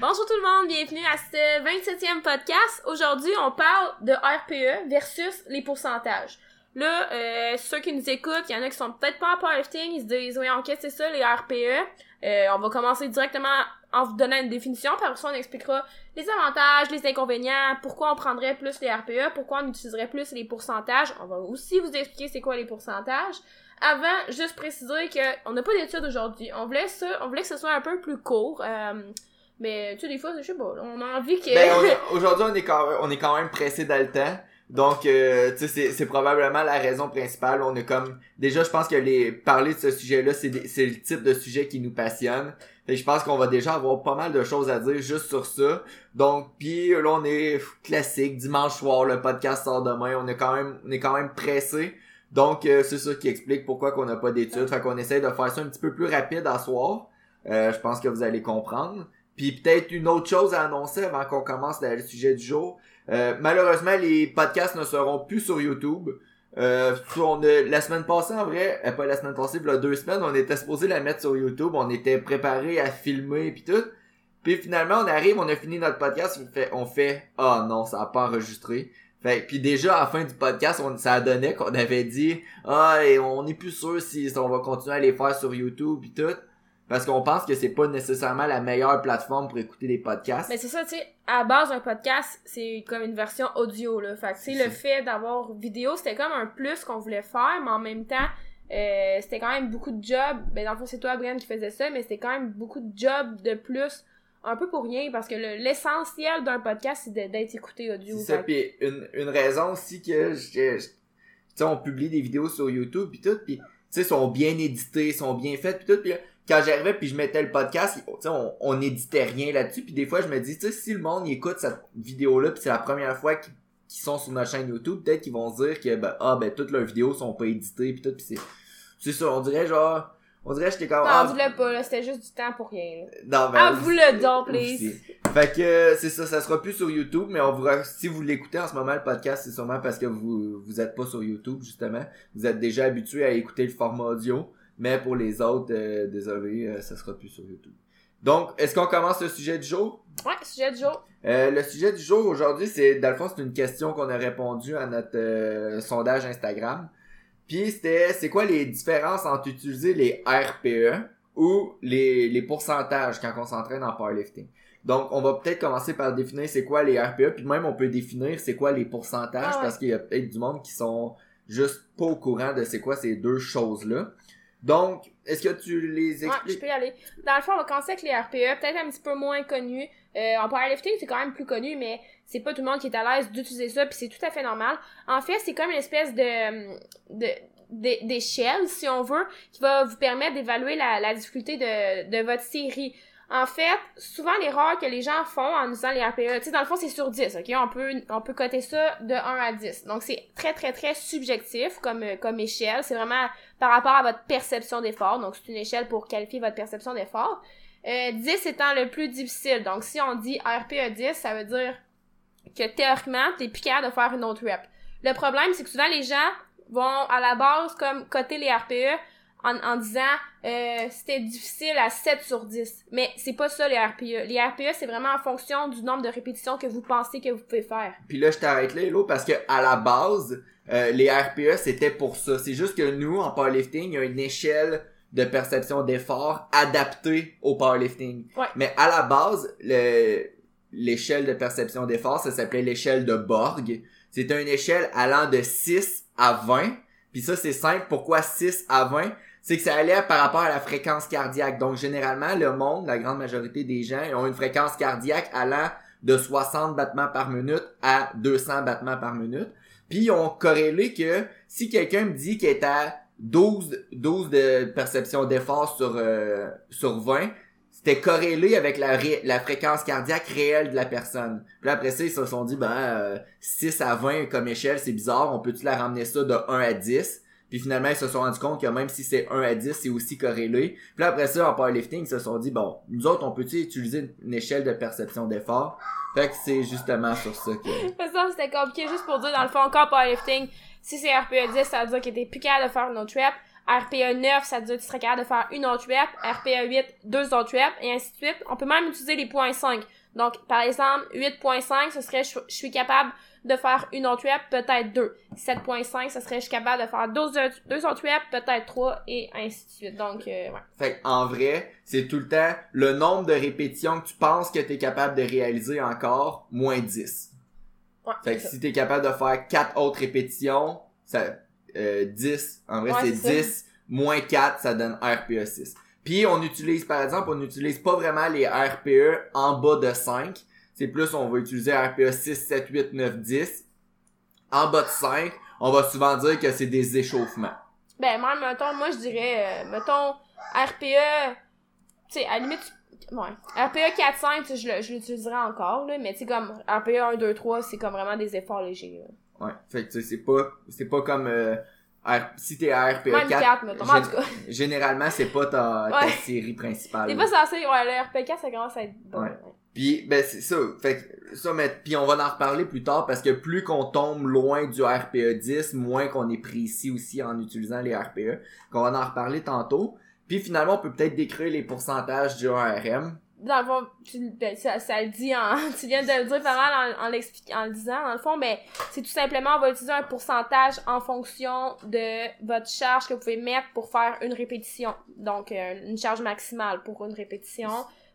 Bonjour tout le monde, bienvenue à ce 27e podcast. Aujourd'hui, on parle de RPE versus les pourcentages. Là, euh, ceux qui nous écoutent, il y en a qui sont peut-être pas en powerlifting, ils se disent, oui, en c'est ça, les RPE. Euh, on va commencer directement en vous donnant une définition, par ça on expliquera les avantages, les inconvénients, pourquoi on prendrait plus les RPE, pourquoi on utiliserait plus les pourcentages. On va aussi vous expliquer c'est quoi les pourcentages. Avant, juste préciser que on n'a pas d'études aujourd'hui. On voulait ça, on voulait que ce soit un peu plus court. Euh, mais tu sais, des fois, je sais pas, on a envie que. Ben, aujourd'hui, on est quand même, on est quand même pressé dans le temps. Donc, euh, tu sais, c'est probablement la raison principale. On est comme, déjà, je pense que les parler de ce sujet-là, c'est le type de sujet qui nous passionne. Et je pense qu'on va déjà avoir pas mal de choses à dire juste sur ça. Donc, puis là, on est classique, dimanche soir, le podcast sort demain. On est quand même, on est quand même pressé. Donc, euh, c'est ça qui explique pourquoi qu'on n'a pas d'études. Fait qu'on essaie de faire ça un petit peu plus rapide à soir. Euh, je pense que vous allez comprendre. Puis peut-être une autre chose à annoncer avant qu'on commence le sujet du jour. Euh, malheureusement, les podcasts ne seront plus sur YouTube. Euh, on la semaine passée, en vrai, euh, pas la semaine passée, il y a deux semaines, on était supposé la mettre sur YouTube, on était préparé à filmer puis tout. Puis finalement, on arrive, on a fini notre podcast, on fait, on fait, ah non, ça a pas enregistré. Fait puis déjà à la fin du podcast, on, ça a donné qu'on avait dit, ah, et on est plus sûr si on va continuer à les faire sur YouTube puis tout. Parce qu'on pense que c'est pas nécessairement la meilleure plateforme pour écouter des podcasts. Mais c'est ça, tu sais, à base un podcast, c'est comme une version audio, là. Fait que, le fait d'avoir vidéo, c'était comme un plus qu'on voulait faire, mais en même temps, euh, c'était quand même beaucoup de jobs. Ben, dans le fond, c'est toi, Brian, qui faisait ça, mais c'était quand même beaucoup de jobs de plus, un peu pour rien, parce que l'essentiel d'un podcast, c'est d'être écouté audio. C'est ça, puis une, une raison aussi que, tu sais, on publie des vidéos sur YouTube, puis tout, puis tu sais, sont bien édités, sont bien faites, puis tout, puis quand j'arrivais puis je mettais le podcast, on, on éditait rien là-dessus. Puis des fois, je me dis, tu sais, si le monde écoute cette vidéo-là, puis c'est la première fois qu'ils sont sur notre chaîne YouTube, peut-être qu'ils vont se dire que ben, ah ben toutes leurs vidéos sont pas éditées puis tout. Puis c'est c'est ça, on dirait genre on dirait que j'étais comme. Non, ah, pas, là, c'était juste du temps pour rien. Non, ben, ah, vous le don, please. Fait que c'est ça, ça sera plus sur YouTube, mais on vous, si vous l'écoutez en ce moment, le podcast, c'est sûrement parce que vous, vous êtes pas sur YouTube, justement. Vous êtes déjà habitué à écouter le format audio. Mais pour les autres, euh, désolé, euh, ça sera plus sur YouTube. Donc, est-ce qu'on commence le sujet du jour? Ouais, sujet du jour. Euh, le sujet du jour aujourd'hui, c'est, dans le fond, c'est une question qu'on a répondu à notre sondage Instagram. Puis c'était, c'est quoi les différences entre utiliser les RPE ou les, les pourcentages quand on s'entraîne en powerlifting? Donc, on va peut-être commencer par définir c'est quoi les RPE, puis même on peut définir c'est quoi les pourcentages, ah parce qu'il y a peut-être du monde qui sont juste pas au courant de c'est quoi ces deux choses-là. Donc, est-ce que tu les expliques? Ouais, je peux y aller. Dans le fond, on va commencer avec les RPE, peut-être un petit peu moins connus. Euh, en powerlifting, c'est quand même plus connu, mais c'est pas tout le monde qui est à l'aise d'utiliser ça, puis c'est tout à fait normal. En fait, c'est comme une espèce de, de d'échelle, si on veut, qui va vous permettre d'évaluer la, la difficulté de, de votre série. En fait, souvent l'erreur que les gens font en usant les RPE, tu sais, dans le fond, c'est sur 10, ok? On peut, on peut coter ça de 1 à 10. Donc, c'est très, très, très subjectif comme, comme échelle. C'est vraiment par rapport à votre perception d'effort. Donc, c'est une échelle pour qualifier votre perception d'effort. Euh, 10 étant le plus difficile. Donc, si on dit RPE 10, ça veut dire que théoriquement, t'es plus capable de faire une autre rep. Le problème, c'est que souvent, les gens vont à la base comme coter les RPE en, en disant euh, c'était difficile à 7 sur 10. Mais c'est pas ça les RPE. Les RPE, c'est vraiment en fonction du nombre de répétitions que vous pensez que vous pouvez faire. Puis là, je t'arrête là, Hello, parce que à la base, euh, les RPE, c'était pour ça. C'est juste que nous, en powerlifting, il y a une échelle de perception d'effort adaptée au powerlifting. Ouais. Mais à la base, le, l'échelle de perception d'effort, ça s'appelait l'échelle de Borg. C'était une échelle allant de 6 à 20. Puis ça, c'est simple. Pourquoi 6 à 20? c'est que ça allait par rapport à la fréquence cardiaque. Donc, généralement, le monde, la grande majorité des gens, ont une fréquence cardiaque allant de 60 battements par minute à 200 battements par minute. Puis, ils ont corrélé que si quelqu'un me dit qu'il est à 12, 12 de perception d'effort sur, euh, sur 20, c'était corrélé avec la, la fréquence cardiaque réelle de la personne. Puis après ça, ils se sont dit, ben, 6 euh, à 20 comme échelle, c'est bizarre, on peut-tu la ramener ça de 1 à 10? Puis finalement, ils se sont rendus compte que même si c'est 1 à 10, c'est aussi corrélé. Puis après ça, en powerlifting, ils se sont dit, bon, nous autres, on peut-tu utiliser une échelle de perception d'effort? Fait que c'est justement sur ça que... ça, c'était compliqué juste pour dire, dans le fond, encore powerlifting, si c'est RPE 10, ça veut dire qu'il était plus capable de faire une autre rep. RPA 9, ça veut dire que tu serais capable de faire une autre rep. RPA 8, deux autres reps, et ainsi de suite. On peut même utiliser les points 5. Donc, par exemple, 8.5, ce serait je, je suis capable de faire une autre rep, peut-être deux. 7.5, ce serait je suis capable de faire deux, deux autres reps, peut-être trois, et ainsi de suite. Donc, euh, ouais. Fait en vrai, c'est tout le temps le nombre de répétitions que tu penses que tu es capable de réaliser encore, moins 10. Ouais Fait que ça. si t'es capable de faire 4 autres répétitions, ça, euh, 10, en vrai Ouais, c'est c'est 10, moins 4, ça donne RPE 6. Puis on utilise, par exemple, on n'utilise pas vraiment les RPE en bas de 5. C'est plus, on va utiliser RPE 6, 7, 8, 9, 10. En bas de 5, on va souvent dire que c'est des échauffements. Ben, même, mettons, moi, je dirais, euh, mettons, RPE, tu sais, à la limite, tu- ouais. RPE 4-5, tu sais, je le- je l'utiliserais encore, là, mais tu sais, comme RPE 1, 2, 3, c'est comme vraiment des efforts légers, là. Ouais. Fait que tu sais, c'est pas, c'est pas comme, euh, R- si t'es à RPE Même 4, 4, mettons. En tout cas. généralement c'est pas ta, ta Ouais. série principale. C'est là. pas censé, ouais, le RPE 4, ça commence à être bon. Ouais. ouais. Puis ben c'est ça, fait que ça mais puis on va en reparler plus tard parce que plus qu'on tombe loin du RPE 10, moins qu'on est précis aussi en utilisant les RPE, qu'on va en reparler tantôt. Puis finalement, on peut peut-être décrire les pourcentages du 1RM. Dans le fond, tu, ben, ça, ça le dit en, tu viens de le dire pas mal en, en en le disant, dans le fond, ben, c'est tout simplement, on va utiliser un pourcentage en fonction de votre charge que vous pouvez mettre pour faire une répétition. Donc, euh, une charge maximale pour une répétition.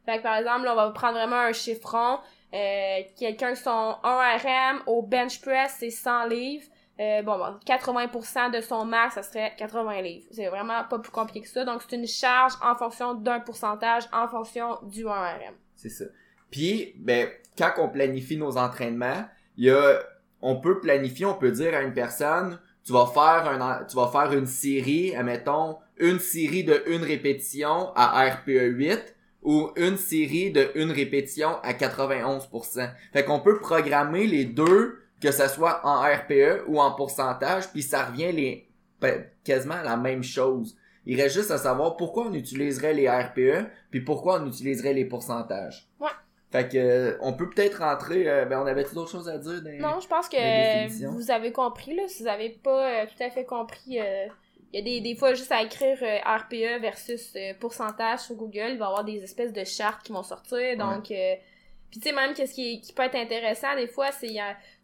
Fait que, par exemple, là, on va prendre vraiment un chiffron. Euh, quelqu'un son 1 RM au bench press, c'est 100 livres. Euh, bon, bon, 80% de son max, ça serait 80 livres. C'est vraiment pas plus compliqué que ça. Donc, c'est une charge en fonction d'un pourcentage, en fonction du 1 RM. C'est ça. Puis, ben, quand on planifie nos entraînements, il y a, on peut planifier, on peut dire à une personne, tu vas faire un, tu vas faire une série, admettons, une série de une répétition à RPE 8 ou une série de une répétition à 91%. Fait qu'on peut programmer les deux, que ça soit en RPE ou en pourcentage, puis ça revient les, ben, quasiment la même chose. Il reste juste à savoir pourquoi on utiliserait les RPE, puis pourquoi on utiliserait les pourcentages. Ouais. Fait que euh, on peut peut-être rentrer. euh, ben on avait d'autres choses à dire. Dans... Non, je pense que vous avez compris, là. Si vous avez pas euh, tout à fait compris, euh, il y a des, des fois juste à écrire RPE versus pourcentage sur Google, il va y avoir des espèces de chartes qui vont sortir. Donc, euh, puis tu sais, même qu'est-ce qui, qui peut être intéressant, des fois, c'est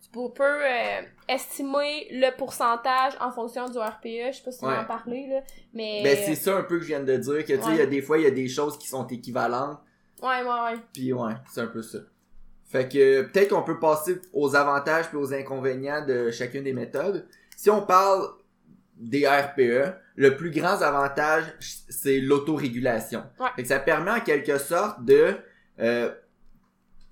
tu peux, euh, estimer le pourcentage en fonction du RPE. Je sais pas si on Ouais. en parler, là. Mais. Ben c'est ça un peu que je viens de dire que tu sais il y a des fois il y a des choses qui sont équivalentes Ouais, ouais, ouais. puis ouais c'est un peu ça. Fait que peut-être qu'on peut passer aux avantages puis aux inconvénients de chacune des méthodes. Si on parle des RPE, le plus grand avantage c'est l'autorégulation. Ouais. Fait que ça permet en quelque sorte de euh,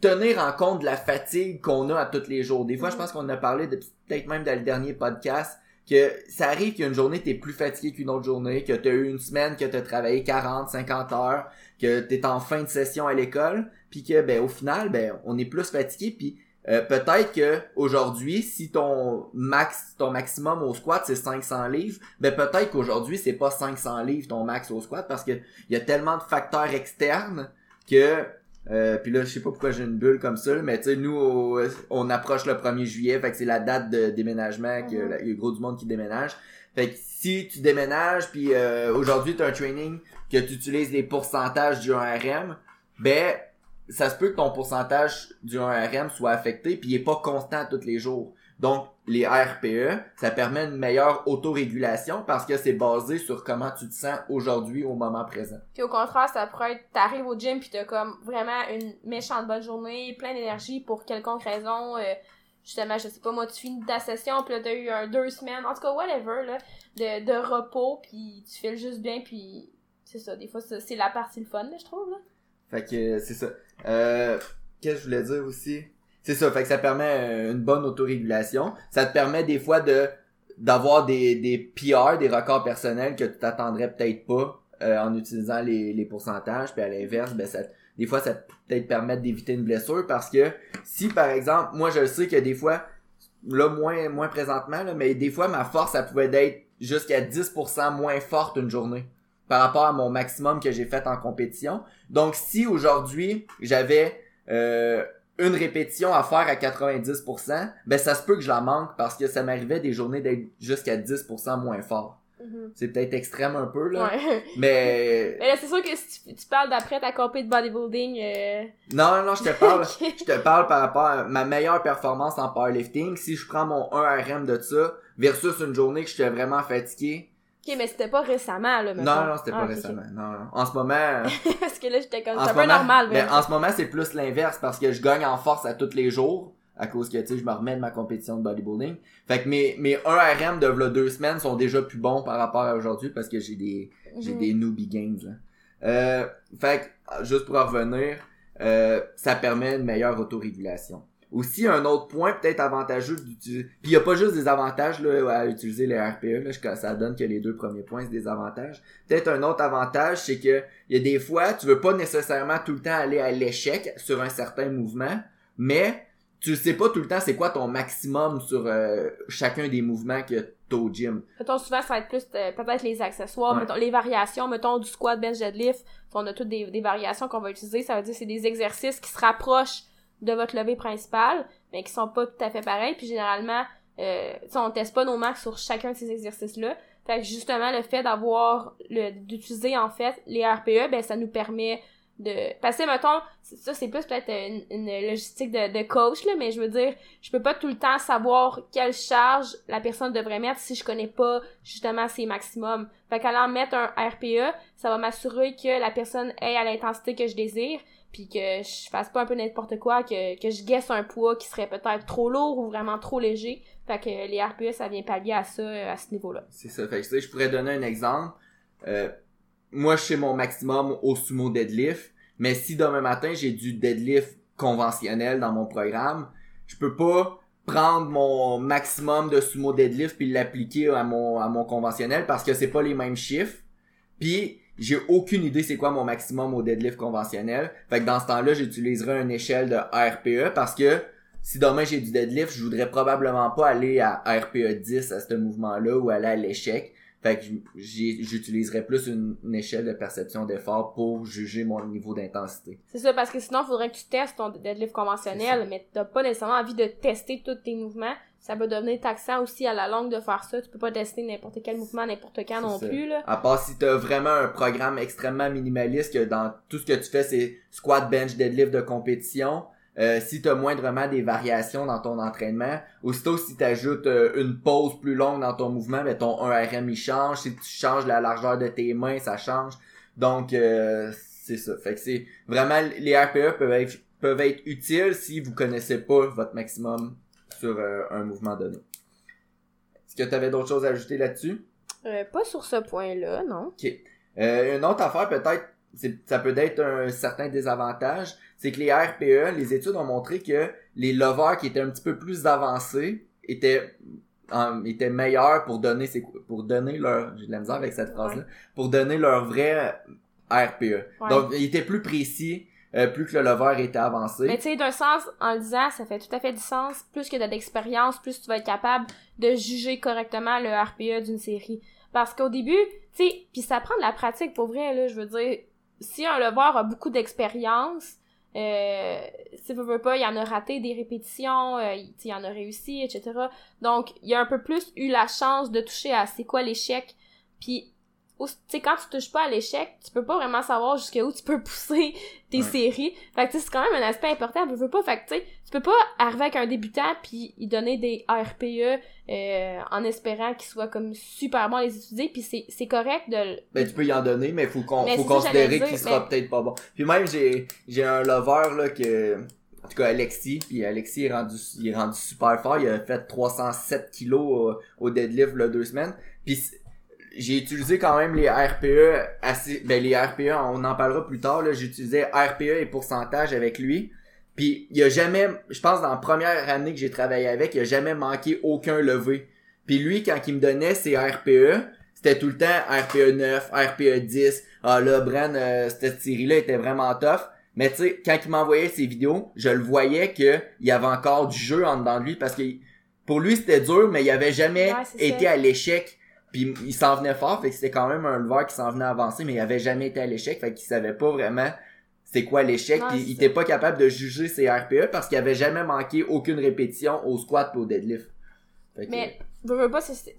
tenir en compte de la fatigue qu'on a à tous les jours. Des fois, je Mhm. pense qu'on a parlé de- peut-être même dans le dernier podcast que ça arrive qu'une journée t'es plus fatigué qu'une autre journée, que t'as eu une semaine que t'as travaillé 40, 50 heures, que t'es en fin de session à l'école, puis que ben au final ben on est plus fatigué puis euh, peut-être que aujourd'hui si ton max ton maximum au squat c'est 500 livres, ben peut-être qu'aujourd'hui c'est pas 500 livres ton max au squat parce que il y a tellement de facteurs externes que euh, puis là je sais pas pourquoi j'ai une bulle comme ça mais tu sais nous on approche le 1er juillet fait que c'est la date de déménagement que Mhm. là, il y a gros du monde qui déménage fait que si tu déménages puis euh, aujourd'hui tu as un training que tu utilises les pourcentages du 1RM ben ça se peut que ton pourcentage du 1RM soit affecté puis il est pas constant tous les jours donc les RPE ça permet une meilleure autorégulation parce que c'est basé sur comment tu te sens aujourd'hui au moment présent Puis au contraire, ça pourrait être, t'arrives au gym pis t'as comme vraiment une méchante bonne journée, plein d'énergie pour quelconque raison. euh, justement, je sais pas, moi, tu finis ta session pis là t'as eu un deux semaines, en tout cas, whatever, là, de, de repos pis tu files juste bien pis c'est ça, des fois, c'est la partie le fun, là, je trouve, là. Fait que c'est ça. Euh, Qu'est-ce que je voulais dire aussi? C'est ça, fait que ça permet euh, une bonne autorégulation. Ça te permet des fois de d'avoir des, des PR, des records personnels que tu t'attendrais peut-être pas euh, en utilisant les, les pourcentages. Puis à l'inverse, ben ça, des fois, ça peut peut-être permettre d'éviter une blessure parce que si par exemple, moi je sais que des fois, là moins moins présentement, là, mais des fois ma force, ça pouvait être jusqu'à 10% moins forte une journée par rapport à mon maximum que j'ai fait en compétition. Donc, si aujourd'hui, j'avais euh, une répétition à faire à 90%, ben ça se peut que je la manque parce que ça m'arrivait des journées d'être jusqu'à 10% moins fort. Mhm. C'est peut-être extrême un peu, là. Ouais. Mais... Mais là, c'est sûr que si tu, tu parles d'après ta compé de bodybuilding, euh... Non, non, non, je te parle... Je te parle par rapport à ma meilleure performance en powerlifting. Si je prends mon 1 RM de ça, versus une journée que j'étais vraiment fatigué. Ok, mais c'était pas récemment, là, Non, mettons. non, c'était pas Ah, récemment. Non, non. En ce moment. Parce que là, j'étais comme, c'est un peu moment, normal, mais en ce moment, c'est plus l'inverse parce que je gagne en force à tous les jours. À cause que, tu sais, je me remets de ma compétition de bodybuilding. Fait que mes, mes 1 RM de v'là deux semaines sont déjà plus bons par rapport à aujourd'hui parce que j'ai des, j'ai Mhm. des newbie gains, là. Euh, fait que, juste pour en revenir, euh, ça permet une meilleure autorégulation. Aussi, un autre point peut-être avantageux d'utiliser... Puis il y a pas juste des avantages là, à utiliser les RPE, là, ça donne que les deux premiers points, c'est des avantages. Peut-être un autre avantage, c'est que il y a des fois, tu veux pas nécessairement tout le temps aller à l'échec sur un certain mouvement, mais tu sais pas tout le temps c'est quoi ton maximum sur euh, chacun des mouvements que t'as au gym. Mettons, souvent, ça va être plus euh, peut-être les accessoires, Ouais. mettons, les variations, mettons, du squat, bench, deadlift. On a toutes des, des variations qu'on va utiliser. Ça veut dire que c'est des exercices qui se rapprochent de votre levée principale, mais qui sont pas tout à fait pareils. Puis généralement, euh, on teste pas nos max sur chacun de ces exercices-là. Fait que justement, le fait d'avoir, d'utiliser en fait les RPE, ben ça nous permet de passer mettons ça c'est plus peut-être une, une logistique de, de coach là mais je veux dire je peux pas tout le temps savoir quelle charge la personne devrait mettre si je connais pas justement ses maximums fait qu'allant mettre un RPE ça va m'assurer que la personne ait à l'intensité que je désire puis que je fasse pas un peu n'importe quoi que, que je guesse un poids qui serait peut-être trop lourd ou vraiment trop léger fait que les RPE ça vient pallier à ça euh, à ce niveau là C'est ça. Fait que tu sais, je pourrais donner un exemple. Euh, moi, je fais mon maximum au sumo deadlift, mais si demain matin j'ai du deadlift conventionnel dans mon programme, je peux pas prendre mon maximum de sumo deadlift puis l'appliquer à mon à mon conventionnel parce que c'est pas les mêmes chiffres. Puis j'ai aucune idée c'est quoi mon maximum au deadlift conventionnel. Fait que dans ce temps-là, j'utiliserai une échelle de RPE parce que si demain j'ai du deadlift, je voudrais probablement pas aller à RPE 10 à ce mouvement-là ou aller à l'échec. Fait que j'utiliserais plus une, une échelle de perception d'effort pour juger mon niveau d'intensité. C'est ça, parce que sinon, il faudrait que tu testes ton deadlift conventionnel, mais t'as pas nécessairement envie de tester tous tes mouvements. Ça peut devenir taxant aussi à la longue de faire ça. Tu peux pas tester n'importe quel mouvement n'importe quand non ça. plus, là. À part si t'as vraiment un programme extrêmement minimaliste que dans tout ce que tu fais c'est squat, bench, deadlift de compétition. Euh, si t'as moindrement des variations dans ton entraînement, aussitôt si t'ajoutes euh, une pause plus longue dans ton mouvement, ben ton 1 RM il change. Si tu changes la largeur de tes mains, ça change. Donc euh, c'est ça. Fait que c'est vraiment les RPE peuvent être peuvent être utiles si vous connaissez pas votre maximum sur euh, un mouvement donné. Est-ce que t'avais d'autres choses à ajouter là-dessus? Euh, pas sur ce point-là, non. Euh, une autre affaire peut-être, ça peut être un certain désavantage, c'est que les RPE, les études ont montré que les lovers qui étaient un petit peu plus avancés étaient en- étaient meilleurs pour donner pour leur j'ai de la misère avec cette phrase là pour donner leur vrai RPE. Ouais. Donc ils étaient plus précis euh, plus que le lover était avancé. Mais tu sais, d'un sens, en le disant, ça fait tout à fait du sens. Plus que de l'expérience, plus tu vas être capable de juger correctement le RPE d'une série. Parce qu'au début, tu sais, puis ça prend de la pratique pour vrai, là, je veux dire, si un lever a beaucoup d'expérience, euh, si veut, veut pas, il en a raté des répétitions, euh, il, il en a réussi, etc. Donc, il a un peu plus eu la chance de toucher à c'est quoi l'échec, puis sais, quand tu touches pas à l'échec, tu peux pas vraiment savoir jusqu'où tu peux pousser tes Ouais. séries. Fait que tu sais, c'est quand même un aspect important, veux, veux pas, fait que tu peux pas arriver avec un débutant puis lui donner des RPE euh, en espérant qu'il soit comme super bon à les étudier, puis c'est c'est correct de le- Ben, tu peux y en donner, mais faut qu'on faut considérer qu'il sera mais- peut-être pas bon. Puis même j'ai j'ai un lover là que en tout cas Alexis, puis Alexis est rendu il est rendu super fort, il a fait 307 kilos au, au deadlift là deux semaines. Puis j'ai utilisé quand même les RPE assez ben les RPE on en parlera plus tard là, j'utilisais RPE et pourcentage avec lui. Puis il a jamais je pense dans la première année que j'ai travaillé avec, il a jamais manqué aucun levé. Puis lui quand il me donnait ses RPE, c'était tout le temps RPE 9, RPE 10. Ah là, Bren, euh, cette série-là était vraiment tough. Mais tu sais, quand il m'envoyait ses vidéos, je le voyais que il y avait encore du jeu en dedans de lui parce que pour lui c'était dur, mais il avait jamais Ouais, été ça. à l'échec. Puis il s'en venait fort, fait que c'était quand même un lever qui s'en venait avancer, mais il avait jamais été à l'échec, fait qu'il savait pas vraiment c'est quoi l'échec, puis il était pas capable de juger ses RPE parce qu'il avait jamais manqué aucune répétition au squat pis au deadlift. Fait que- Mais je veux pas, c'est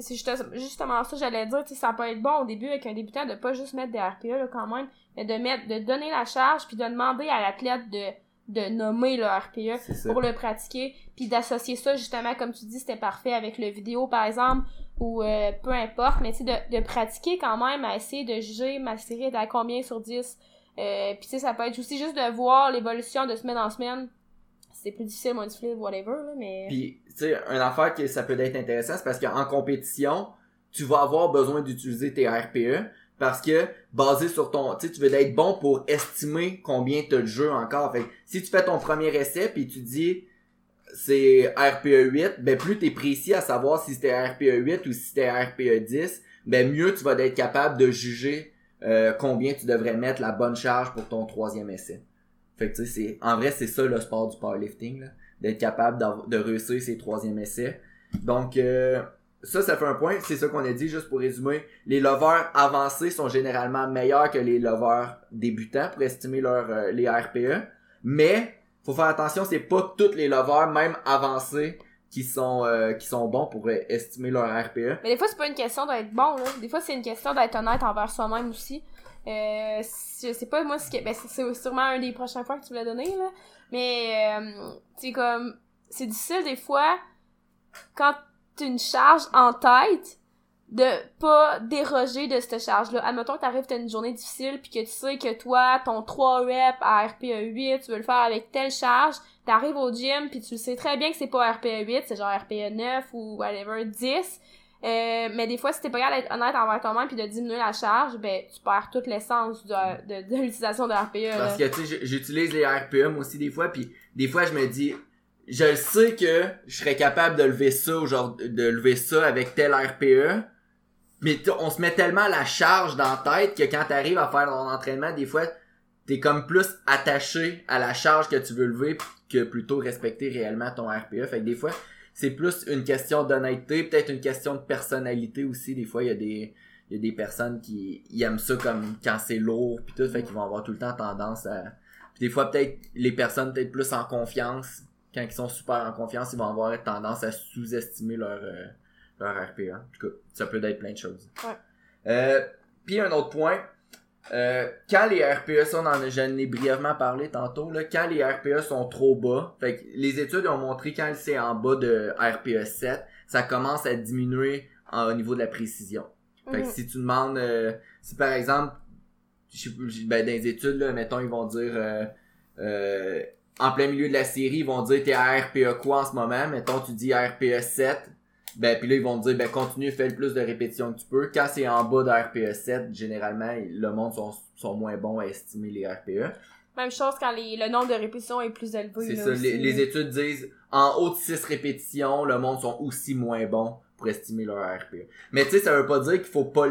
justement ça j'allais dire, tu sais, ça peut être bon au début avec un débutant de pas juste mettre des RPE là, quand même, mais de mettre, de donner la charge puis de demander à l'athlète de de nommer le RPE pour le pratiquer puis d'associer ça justement comme tu dis c'était parfait avec le vidéo par exemple ou euh, peu importe mais tu sais de, de pratiquer quand même à essayer de juger ma série est à combien sur 10 euh, puis tu sais ça peut être aussi juste de voir l'évolution de semaine en semaine. C'est plus difficile modifier whatever là, mais puis tu sais une affaire que ça peut être intéressant c'est parce qu'en compétition tu vas avoir besoin d'utiliser tes RPE parce que basé sur ton tu sais tu veux être bon pour estimer combien tu as de jeux encore. Fait si tu fais ton premier essai puis tu dis c'est RPE 8 ben plus tu es précis à savoir si c'était RPE 8 ou si c'était RPE 10 ben mieux tu vas être capable de juger euh, combien tu devrais mettre la bonne charge pour ton troisième essai. Fait que tu sais en vrai c'est ça le sport du powerlifting d'être capable de réussir ses troisième essais. Donc euh, ça, ça fait un point. C'est ça qu'on a dit, juste pour résumer. Les lovers avancés sont généralement meilleurs que les lovers débutants pour estimer leur, euh, les RPE. Mais, faut faire attention, c'est pas tous les lovers, même avancés, qui sont euh, qui sont bons pour estimer leur RPE. Mais des fois, c'est pas une question d'être bon, là. Des fois, c'est une question d'être honnête envers soi-même aussi. Euh, je sais pas, moi, ce ben, c'est sûrement un des prochains points que tu voulais donner, là. Mais, euh, tu comme, c'est difficile des fois, quand une charge en tête de pas déroger de cette charge-là. Admettons que t'arrives, t'as une journée difficile, puis que tu sais que toi, ton 3 reps à RPE 8, tu veux le faire avec telle charge, t'arrives au gym, puis tu sais très bien que c'est pas RPE 8, c'est genre RPE 9 ou whatever, 10. Euh, mais des fois, si t'es pas capable d'être honnête envers toi-même puis de diminuer la charge, ben tu perds toute l'essence de, de, de l'utilisation de RPE. Parce que tu sais, j'utilise les RPE moi aussi des fois, puis des fois je me dis je sais que je serais capable de lever ça aujourd'hui, de lever ça avec tel RPE. Mais on se met tellement la charge dans la tête que quand t'arrives à faire ton entraînement, des fois, t'es comme plus attaché à la charge que tu veux lever que plutôt respecter réellement ton RPE. Fait que des fois, c'est plus une question d'honnêteté, peut-être une question de personnalité aussi. Des fois, il y a des, il y a des personnes qui aiment ça comme quand c'est lourd puis tout, fait qu'ils vont avoir tout le temps tendance à. Puis des fois, peut-être les personnes peut-être plus en confiance quand ils sont super en confiance, ils vont avoir tendance à sous-estimer leur, euh, leur RPA. En tout cas, ça peut être plein de choses. Ouais. Euh, puis un autre point, euh, quand les RPE sont dans j'en ai brièvement parlé tantôt, là, quand les RPE sont trop bas, fait que les études ont montré quand c'est en bas de RPE 7, ça commence à diminuer au niveau de la précision. Fait que mhm. si tu demandes, euh, si par exemple, je, ben, dans les études, là, mettons, ils vont dire euh, euh en plein milieu de la série, ils vont dire t'es à RPE quoi en ce moment, mettons tu dis RPE 7, ben puis là ils vont te dire ben continue, fais le plus de répétitions que tu peux. Quand c'est en bas de RPE 7, généralement le monde sont, sont moins bons à estimer les RPE. Même chose quand les, le nombre de répétitions est plus élevé. C'est ça, les, études disent en haut de 6 répétitions, le monde sont aussi moins bons pour estimer leur RPE. Mais tu sais, ça veut pas dire qu'il faut pas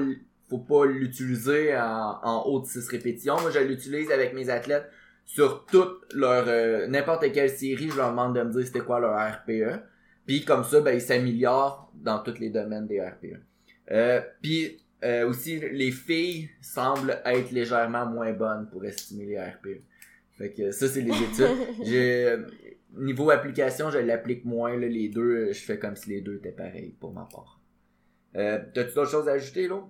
faut pas l'utiliser en, en haut de 6 répétitions. Moi, je l'utilise avec mes athlètes sur toute leur euh, n'importe quelle série, je leur demande de me dire c'était quoi leur RPE. Puis comme ça, ben ils s'améliorent dans tous les domaines des RPE. Euh, puis euh, aussi, les filles semblent être légèrement moins bonnes pour estimer les RPE. Fait que ça, c'est les études. J'ai niveau application, je l'applique moins là, les deux. Je fais comme si les deux étaient pareils pour ma part. Euh, T'as-tu d'autres choses à ajouter, là?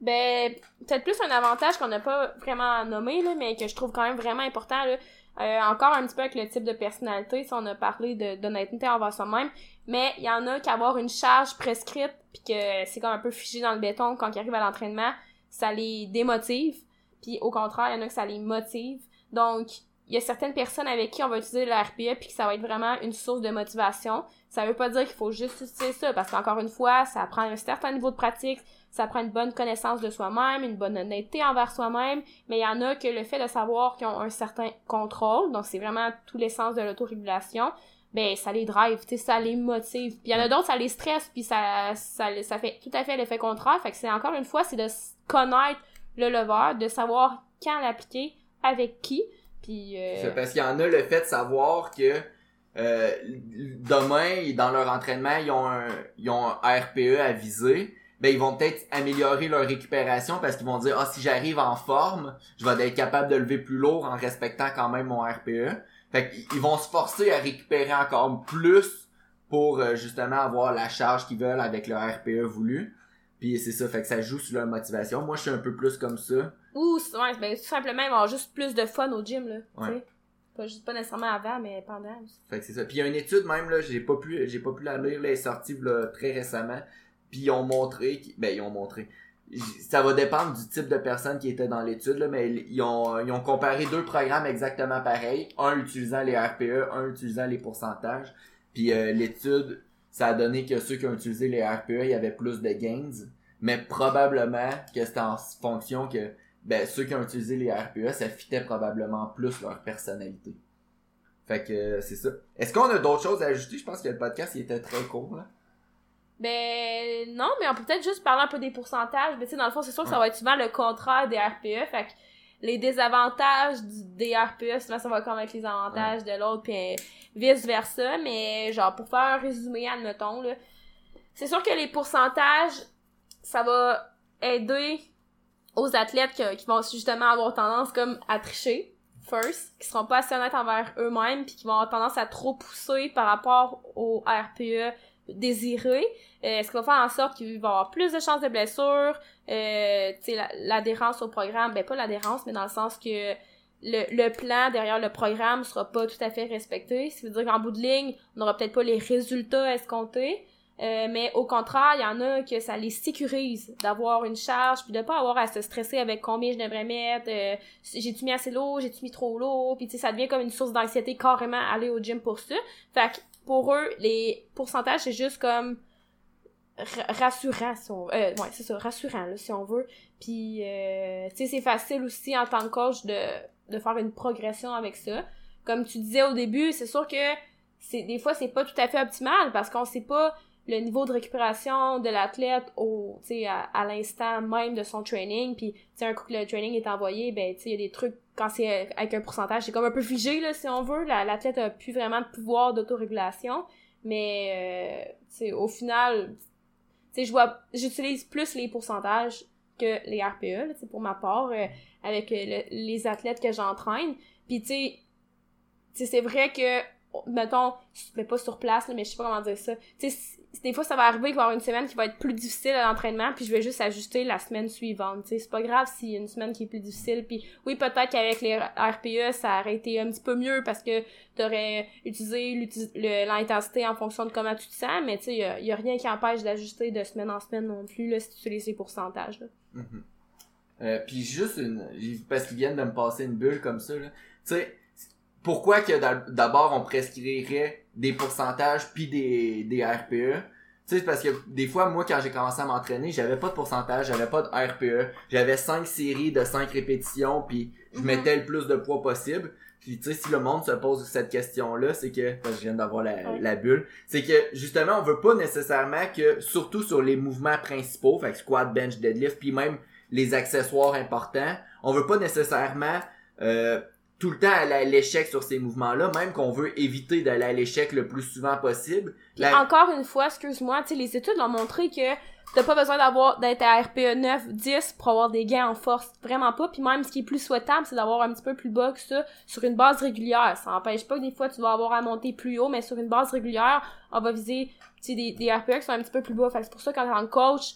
Ben, peut-être plus un avantage qu'on n'a pas vraiment nommé, là, mais que je trouve quand même vraiment important, là. Euh, encore un petit peu avec le type de personnalité, si on a parlé d'honnêteté envers soi-même, mais il y en a qui avoir une charge prescrite puis que c'est comme un peu figé dans le béton quand ils arrivent à l'entraînement, ça les démotive, puis au contraire, il y en a que ça les motive. Donc, il y a certaines personnes avec qui on va utiliser le RPE puis que ça va être vraiment une source de motivation. Ça veut pas dire qu'il faut juste utiliser ça parce qu'encore une fois, ça prend un certain niveau de pratique, ça prend une bonne connaissance de soi-même, une bonne honnêteté envers soi-même, mais il y en a que le fait de savoir qu'ils ont un certain contrôle, donc c'est vraiment tout l'essence de l'autorégulation, ben ça les drive, tu sais, ça les motive. Puis il y en a d'autres, ça les stresse, puis ça, ça, ça fait tout à fait l'effet contraire. Fait que c'est encore une fois, c'est de connaître le lever, de savoir quand l'appliquer, avec qui, puis... Euh... C'est parce qu'il y en a le fait de savoir que euh, demain, dans leur entraînement, ils ont un, ils ont un RPE à viser, ben ils vont peut-être améliorer leur récupération parce qu'ils vont dire ah si j'arrive en forme, je vais être capable de lever plus lourd en respectant quand même mon RPE. Fait qu'ils vont se forcer à récupérer encore plus pour euh, justement avoir la charge qu'ils veulent avec leur RPE voulu. Puis c'est ça, fait que ça joue sur leur motivation. Moi, je suis un peu plus comme ça. Ou, ouais, ben, tout simplement, avoir juste plus de fun au gym, là. Ouais. Pas, juste, pas nécessairement avant, mais pendant. Fait que c'est ça. Puis il y a une étude même là, j'ai pas pu j'ai pas pu la lire, là, elle est sortie là, très récemment. Puis ils ont montré ben ils ont montré. Ça va dépendre du type de personne qui était dans l'étude mais ils ont comparé deux programmes exactement pareils, un utilisant les RPE, un utilisant les pourcentages. Puis euh, l'étude ça a donné que ceux qui ont utilisé les RPE, il y avait plus de gains, mais probablement que c'était en fonction que ben ceux qui ont utilisé les RPE, ça fitait probablement plus leur personnalité. Fait que c'est ça. Est-ce qu'on a d'autres choses à ajouter? Je pense que le podcast il était très court là. Ben non, mais on peut peut-être juste parler un peu des pourcentages. Mais tu sais, dans le fond, c'est sûr que ça va être souvent le contraire des RPE. Fait que les désavantages du, des RPE, souvent ça va comme avec les avantages de l'autre, puis vice versa. Mais genre, pour faire un résumé, admettons, là, c'est sûr que les pourcentages, ça va aider aux athlètes qui, qui vont justement avoir tendance comme à tricher first, qui seront pas assez honnêtes envers eux-mêmes, puis qui vont avoir tendance à trop pousser par rapport au RPE désiré, euh, ce qui va faire en sorte qu'il va avoir plus de chances de blessures, euh, l'adhérence au programme, ben pas l'adhérence, mais dans le sens que le, le plan derrière le programme sera pas tout à fait respecté, qui veut dire qu'en bout de ligne, on n'aura peut-être pas les résultats escomptés, euh, mais au contraire, il y en a que ça les sécurise d'avoir une charge, puis de pas avoir à se stresser avec combien je devrais mettre, euh, j'ai-tu mis assez lourd, j'ai-tu mis trop lourd, puis ça devient comme une source d'anxiété carrément aller au gym pour ça. Fait que pour eux, les pourcentages, c'est juste comme ra- rassurant, si on euh, ouais, c'est ça, rassurant, là, si on veut. Puis, euh, tu sais, c'est facile aussi en tant que coach de, de faire une progression avec ça. Comme tu disais au début, c'est sûr que c'est des fois, c'est pas tout à fait optimal parce qu'on sait pas le niveau de récupération de l'athlète au à, à l'instant même de son training puis tu sais un coup que le training est envoyé ben tu il y a des trucs quand c'est avec un pourcentage c'est comme un peu figé là si on veut. La- l'athlète a plus vraiment de pouvoir d'autorégulation. Mais euh, au final je vois j'utilise plus les pourcentages que les RPE là, pour ma part euh, avec le- les athlètes que j'entraîne. Puis tu sais, c'est vrai que mettons mais pas sur place mais je sais pas comment dire ça tu sais des fois ça va arriver qu'il va y avoir une semaine qui va être plus difficile à l'entraînement puis je vais juste ajuster la semaine suivante tu sais c'est pas grave s'il y a une semaine qui est plus difficile puis oui peut-être qu'avec les RPE ça aurait été un petit peu mieux parce que t'aurais utilisé l'intensité en fonction de comment tu te sens mais tu sais a, y a rien qui empêche d'ajuster de semaine en semaine non plus là si tu utilises les pourcentages. Mhm. Euh, puis juste parce qu'ils viennent de me passer une bulle comme ça là. Tu sais pourquoi que d'a- d'abord on prescrirait des pourcentages puis des des RPE tu sais c'est parce que des fois moi quand j'ai commencé à m'entraîner, j'avais pas de pourcentage, j'avais pas de RPE, j'avais cinq séries de 5 répétitions puis je Mhm. mettais le plus de poids possible. Puis tu sais si le monde se pose cette question là, c'est que parce que je viens d'avoir la, Ouais. la bulle, c'est que justement on veut pas nécessairement que surtout sur les mouvements principaux, fait que squat, bench, deadlift puis même les accessoires importants, on veut pas nécessairement euh, tout le temps aller à l'échec sur ces mouvements-là, même qu'on veut éviter d'aller à l'échec le plus souvent possible. La- encore une fois, excuse-moi, tu sais, les études ont montré que t'as pas besoin d'avoir d'être à RPE 9, 10 pour avoir des gains en force. Vraiment pas. Puis même, ce qui est plus souhaitable, c'est d'avoir un petit peu plus bas que ça sur une base régulière. Ça empêche pas que des fois, tu vas avoir à monter plus haut, mais sur une base régulière, on va viser, tu sais, des, des RPE qui sont un petit peu plus bas. Fait que c'est pour ça, quand t'es en coach,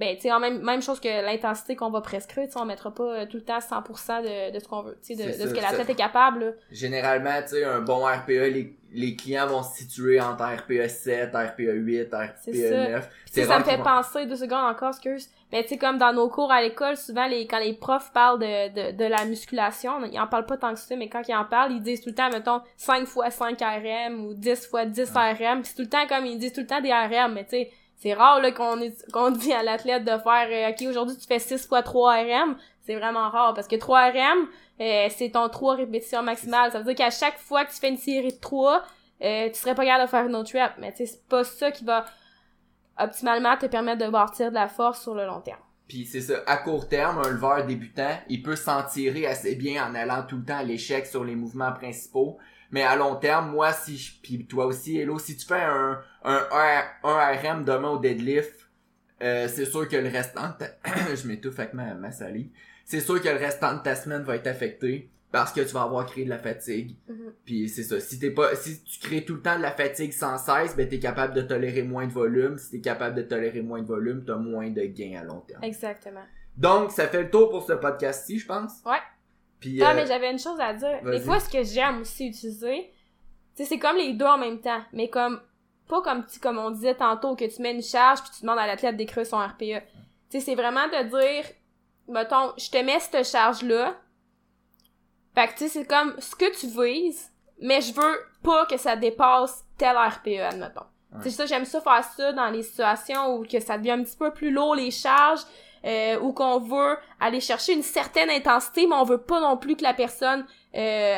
ben, tu sais, même, même chose que l'intensité qu'on va prescrire, tu on mettra pas euh, tout le temps 100% de, de ce qu'on veut, tu sais, de, ce ça, que l'athlète ça- est capable, là. Généralement, tu sais, un bon RPE, les, les clients vont se situer entre RPE 7, RPE 8, RPE C'est ça. 9. Tu sais, ça rare me fait penser, deux secondes encore, excuse. Mais tu sais, comme dans nos cours à l'école, souvent, les, quand les profs parlent de, de, de la musculation, ils en parlent pas tant que ça, mais quand ils en parlent, ils disent tout le temps, mettons, 5 fois 5 RM ou 10 fois 10 RM. Puis c'est tout le temps comme, ils disent tout le temps des RM, mais tu sais, c'est rare, là, qu'on dit à l'athlète de faire, euh, OK, aujourd'hui, tu fais 6 fois 3 RM. C'est vraiment rare, parce que 3 RM, euh, c'est ton 3 répétitions maximales. Ça veut dire qu'à chaque fois que tu fais une série de 3, euh, tu serais pas capable de faire une autre rep. Mais tu sais, c'est pas ça qui va optimalement te permettre de bâtir de la force sur le long terme. Puis c'est ça, à court terme, un leveur débutant, il peut s'en tirer assez bien en allant tout le temps à l'échec sur les mouvements principaux. Mais à long terme, moi, si je, puis toi aussi, Hello, si tu fais un, un, un, RM demain au deadlift, euh, c'est sûr que le restant de ta... je m'étouffe avec ma, ma salive. C'est sûr que le restant de ta semaine va être affecté. parce que tu vas avoir créé de la fatigue. Mhm. Puis c'est ça. Si t'es pas, si tu crées tout le temps de la fatigue sans cesse, ben t'es capable de tolérer moins de volume. Si t'es capable de tolérer moins de volume, t'as moins de gains à long terme. Exactement. Donc ça fait le tour pour ce podcast-ci, je pense. Ouais. Puis Ah, euh, mais j'avais une chose à dire. Des fois, ce que j'aime aussi utiliser, tu sais, c'est comme les deux en même temps, mais comme, pas comme, tu- comme on disait tantôt, que tu mets une charge puis tu demandes à l'athlète d'écrire son RPE. Tu sais, c'est vraiment de dire, mettons, je te mets cette charge-là. Fait que, tu sais, c'est comme ce que tu vises, mais je veux pas que ça dépasse tel RPE, admettons. Ouais. Sais, ça, j'aime ça faire ça dans les situations où que ça devient un petit peu plus lourd, les charges, euh, ou qu'on veut aller chercher une certaine intensité, mais on veut pas non plus que la personne euh,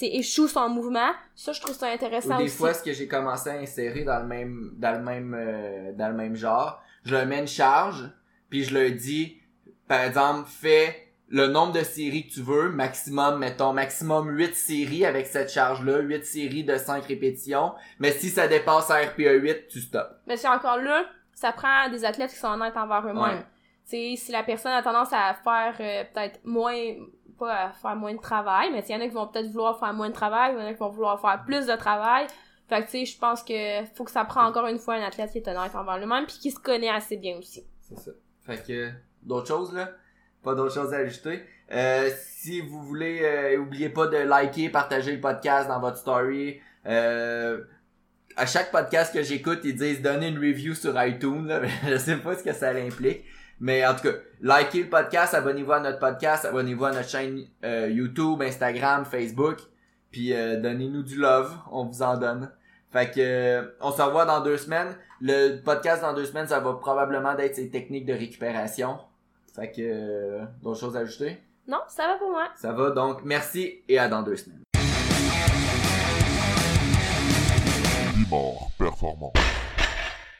échoue son mouvement. Ça, je trouve ça intéressant Ou des aussi. fois, ce que j'ai commencé à insérer dans le même, dans le même, euh, dans le même genre, je leur mets une charge, puis je leur dis, par exemple, fais le nombre de séries que tu veux, maximum, mettons, maximum 8 séries avec cette charge-là, 8 séries de 5 répétitions, mais si ça dépasse un RPE 8, tu stops. Mais c'est encore là, ça prend des athlètes qui sont honnêtes envers eux-mêmes. Ouais. Sais, si la personne a tendance à faire euh, peut-être moins, pas à faire moins de travail, mais il y en a qui vont peut-être vouloir faire moins de travail, il y en a qui vont vouloir faire plus de travail. Fait que tu sais, je pense que faut que ça prend encore une fois un athlète qui est honnête envers lui-même puis qui se connaît assez bien aussi. C'est ça. Fait que, d'autres choses, là? Pas d'autres choses à ajouter? Euh, si vous voulez, euh, oubliez pas de liker, partager le podcast dans votre story. Euh, à chaque podcast que j'écoute, ils disent donner une review sur iTunes. Là. Je sais pas ce que ça implique. Mais en tout cas, likez le podcast, abonnez-vous à notre podcast, abonnez-vous à notre chaîne euh, YouTube, Instagram, Facebook. Puis euh, donnez-nous du love, on vous en donne. Fait que euh, on se revoit dans deux semaines. Le podcast dans deux semaines, ça va probablement d'être ces techniques de récupération. Fait que euh, d'autres choses à ajouter? Non, ça va pour moi. Ça va donc merci et à dans deux semaines. Bimor Performance.